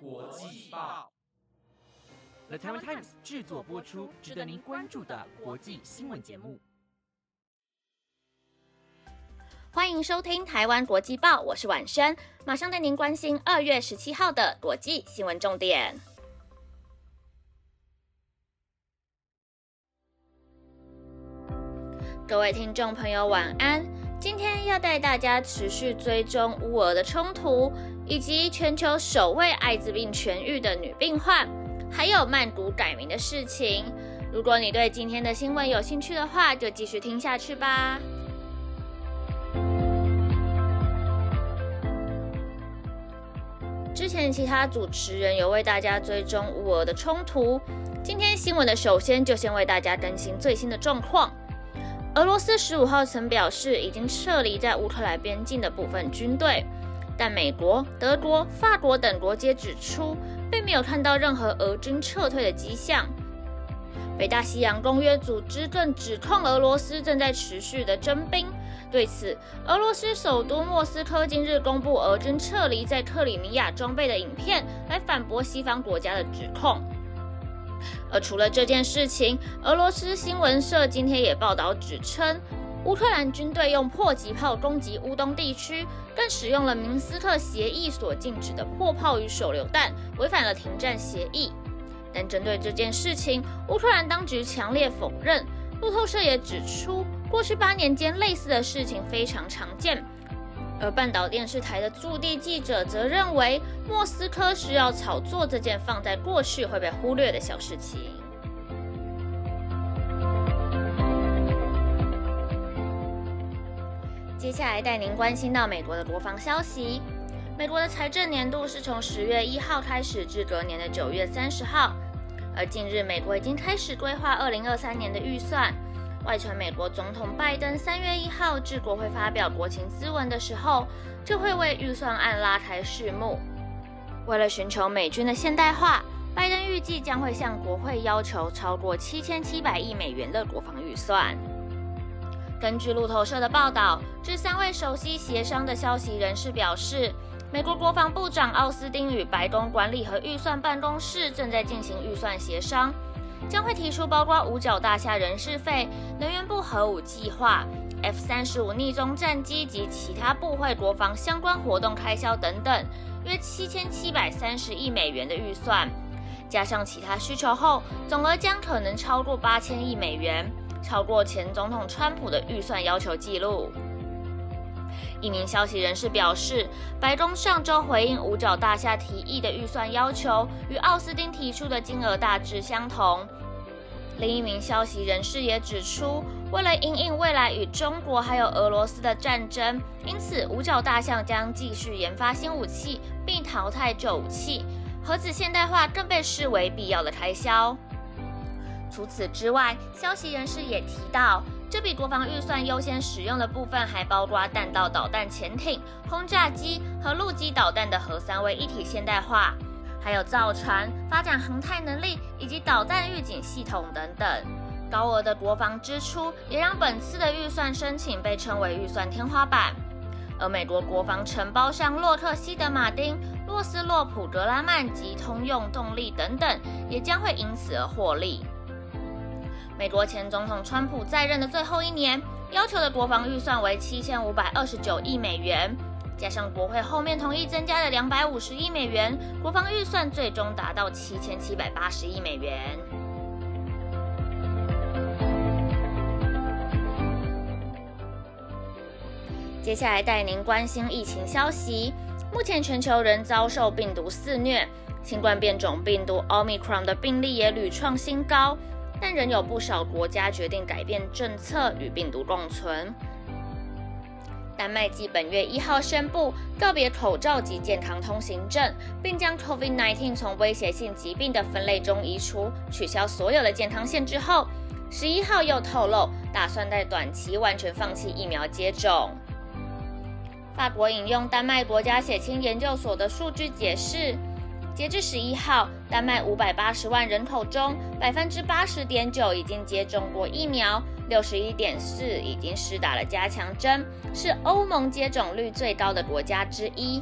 国际报，The Taiwan Times 制作播出，值得您关注的国际新闻节目。欢迎收听台湾国际报，我是婉萱，马上带您关心二月十七号的国际新闻重点。各位听众朋友，晚安。今天要带大家持续追踪乌俄的冲突，以及全球首位艾滋病痊愈的女病患，还有曼谷改名的事情。如果你对今天的新闻有兴趣的话，就继续听下去吧。之前其他主持人有为大家追踪乌俄的冲突，今天新闻的首先就先为大家更新最新的状况。俄罗斯十五号曾表示，已经撤离在乌克兰边境的部分军队，但美国、德国、法国等国皆指出，并没有看到任何俄军撤退的迹象。北大西洋公约组织更指控俄罗斯正在持续的征兵。对此，俄罗斯首都莫斯科今日公布俄军撤离在克里米亚装备的影片，来反驳西方国家的指控。而除了这件事情，俄罗斯新闻社今天也报道指称，乌克兰军队用迫击炮攻击乌东地区，更使用了明斯克协议所禁止的破炮与手榴弹，违反了停战协议。但针对这件事情，乌克兰当局强烈否认。路透社也指出，过去八年间类似的事情非常常见。而半岛电视台的驻地记者则认为，莫斯科需要炒作这件放在过去会被忽略的小事情。下来带您关心到美国的国防消息。美国的财政年度是从十月一号开始至隔年的九月三十号，而近日美国已经开始规划二零二三年的预算。外传美国总统拜登三月一号至国会发表国情咨文的时候，就会为预算案拉开序幕。为了寻求美军的现代化，拜登预计将会向国会要求超过七千七百亿美元的国防预算。根据路透社的报道，这三位首席协商的消息人士表示，美国国防部长奥斯汀与白宫管理和预算办公室正在进行预算协商。将会提出包括五角大厦人事费、能源部核武计划、F 三十五逆中战机及其他部会国防相关活动开销等等，约七千七百三十亿美元的预算，加上其他需求后，总额将可能超过八千亿美元，超过前总统川普的预算要求记录。一名消息人士表示，白宫上周回应五角大厦提议的预算要求，与奥斯汀提出的金额大致相同。另一名消息人士也指出，为了应应未来与中国还有俄罗斯的战争，因此五角大厦将继续研发新武器，并淘汰旧武器。核子现代化更被视为必要的开销。除此之外，消息人士也提到。这笔国防预算优先使用的部分还包括弹道导弹潜艇、轰炸机和陆基导弹的核三位一体现代化，还有造船、发展航太能力以及导弹预警系统等等。高额的国防支出也让本次的预算申请被称为预算天花板。而美国国防承包商洛克希德马丁、洛斯洛普格拉曼及通用动力等等，也将会因此而获利。美国前总统川普在任的最后一年，要求的国防预算为七千五百二十九亿美元，加上国会后面同意增加的两百五十亿美元，国防预算最终达到七千七百八十亿美元。接下来带您关心疫情消息，目前全球仍遭受病毒肆虐，新冠变种病毒 Omicron 的病例也屡创新高。但仍有不少国家决定改变政策与病毒共存。丹麦继本月一号宣布告别口罩及健康通行证，并将 COVID-19 从威胁性疾病的分类中移除，取消所有的健康限制后，十一号又透露打算在短期完全放弃疫苗接种。法国引用丹麦国家血清研究所的数据解释。截至十一号，丹麦五百八十万人口中，百分之八十点九已经接种过疫苗，六十一点四已经施打了加强针，是欧盟接种率最高的国家之一。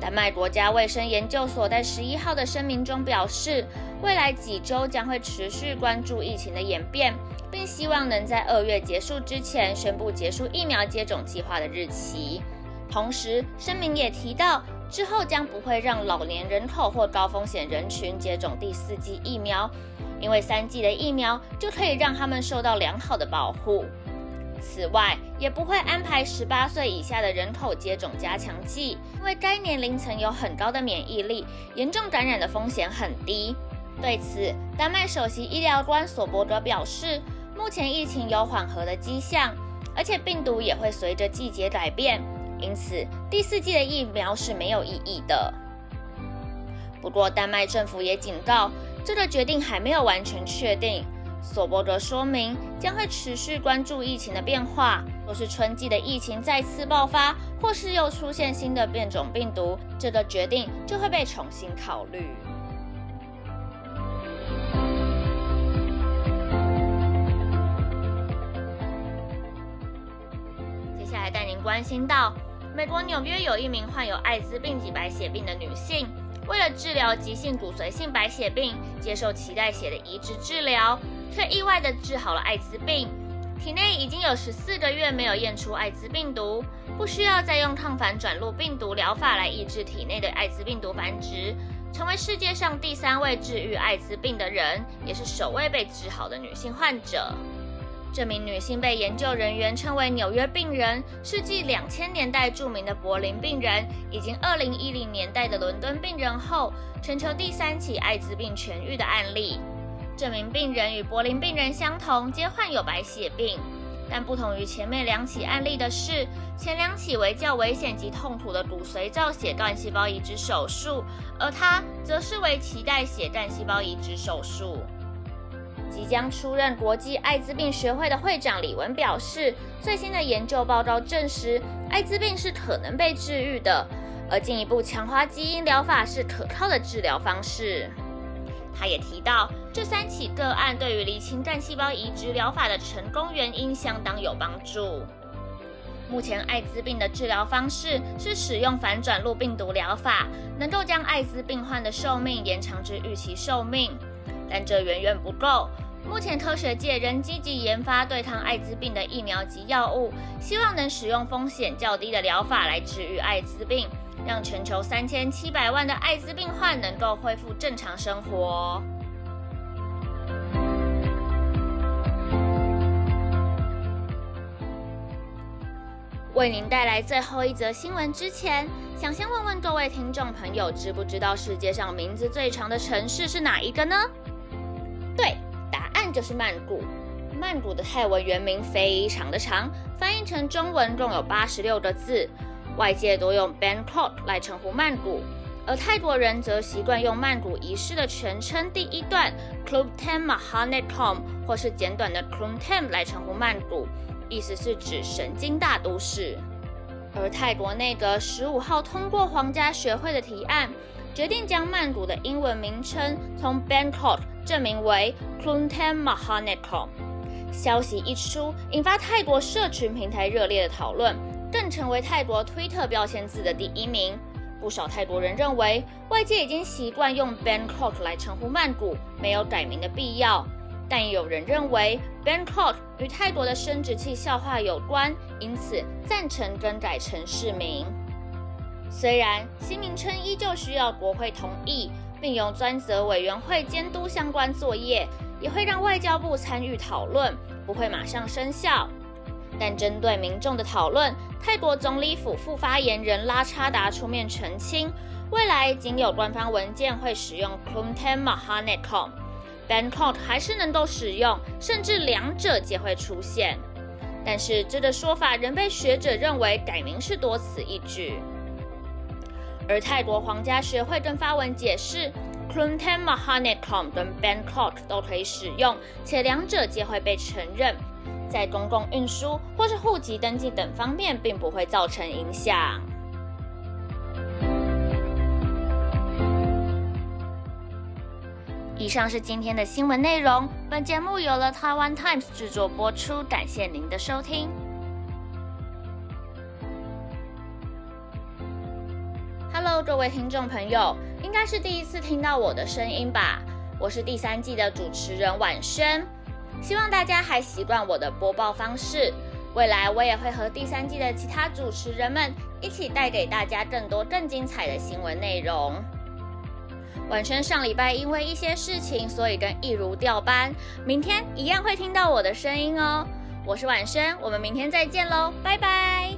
丹麦国家卫生研究所在十一号的声明中表示，未来几周将会持续关注疫情的演变，并希望能在二月结束之前宣布结束疫苗接种计划的日期。同时，声明也提到，之后将不会让老年人口或高风险人群接种第四剂疫苗，因为三剂的疫苗就可以让他们受到良好的保护。此外，也不会安排十八岁以下的人口接种加强剂，因为该年龄层有很高的免疫力，严重感染的风险很低。对此，丹麦首席医疗官索伯格表示，目前疫情有缓和的迹象，而且病毒也会随着季节改变。因此，第四季的疫苗是没有意义的。不过，丹麦政府也警告，这个决定还没有完全确定。索伯格说明，将会持续关注疫情的变化。若是春季的疫情再次爆发，或是又出现新的变种病毒，这个决定就会被重新考虑。接下来带您关心到。美国纽约有一名患有艾滋病及白血病的女性，为了治疗急性骨髓性白血病，接受脐带血的移植治疗，却意外地治好了艾滋病。体内已经有十四个月没有验出艾滋病毒，不需要再用抗反转录病毒疗法来抑制体内的艾滋病毒繁殖，成为世界上第三位治愈艾滋病的人，也是首位被治好的女性患者。这名女性被研究人员称为“纽约病人”，是继两千年代著名的柏林病人以及二零一零年代的伦敦病人后，全球第三起艾滋病痊愈的案例。这名病人与柏林病人相同，皆患有白血病，但不同于前面两起案例的是，前两起为较危险及痛苦的骨髓造血干细胞移植手术，而他则是为脐带血干细胞移植手术。即将出任国际艾滋病学会的会长李文表示，最新的研究报告证实，艾滋病是可能被治愈的，而进一步强化基因疗法是可靠的治疗方式。他也提到，这三起个案对于厘清干细胞移植疗法的成功原因相当有帮助。目前艾滋病的治疗方式是使用反转录病毒疗法，能够将艾滋病患的寿命延长至预期寿命。但这远远不够。目前科学界仍积极研发对抗艾滋病的疫苗及药物，希望能使用风险较低的疗法来治愈艾滋病，让全球三千七百万的艾滋病患能够恢复正常生活。为您带来最后一则新闻之前，想先问问各位听众朋友，知不知道世界上名字最长的城市是哪一个呢？对，就是曼谷。曼谷的泰文原名非常的长，翻译成中文共有八十六个字。外界多用 Bangkok 来称呼曼谷，而泰国人则习惯用曼谷仪式的全称第一段 Klub Ten Mahanakom，或是简短的 Klum Ten 来称呼曼谷，意思是指神经大都市。而泰国内阁十五号通过皇家学会的提案，决定将曼谷的英文名称从 Bangkok 证明为 Kluntam Mahanakom。消息一出，引发泰国社群平台热烈的讨论，更成为泰国推特标签字的第一名。不少泰国人认为，外界已经习惯用 Bangkok 来称呼曼谷，没有改名的必要。但有人认为 Bangkok 与泰国的生殖器笑话有关，因此赞成更改城市名。虽然新名称依旧需要国会同意，并由专责委员会监督相关作业，也会让外交部参与讨论，不会马上生效。但针对民众的讨论，泰国总理府副发言人拉查达出面澄清，未来仅有官方文件会使用 Kluntam Mahanakom。Bangkok 还是能够使用，甚至两者皆会出现。但是这个说法仍被学者认为改名是多此一举。而泰国皇家学会更发文解释，Kluntam Mahanakom 跟 Bangkok 都可以使用，且两者皆会被承认，在公共运输或是户籍登记等方面并不会造成影响。以上是今天的新闻内容。本节目由了台湾 Times 制作播出，感谢您的收听。Hello，各位听众朋友，应该是第一次听到我的声音吧？我是第三季的主持人婉萱，希望大家还习惯我的播报方式。未来我也会和第三季的其他主持人们一起带给大家更多更精彩的新闻内容。婉萱上礼拜因为一些事情，所以跟一如调班，明天一样会听到我的声音哦。我是婉萱，我们明天再见喽，拜拜。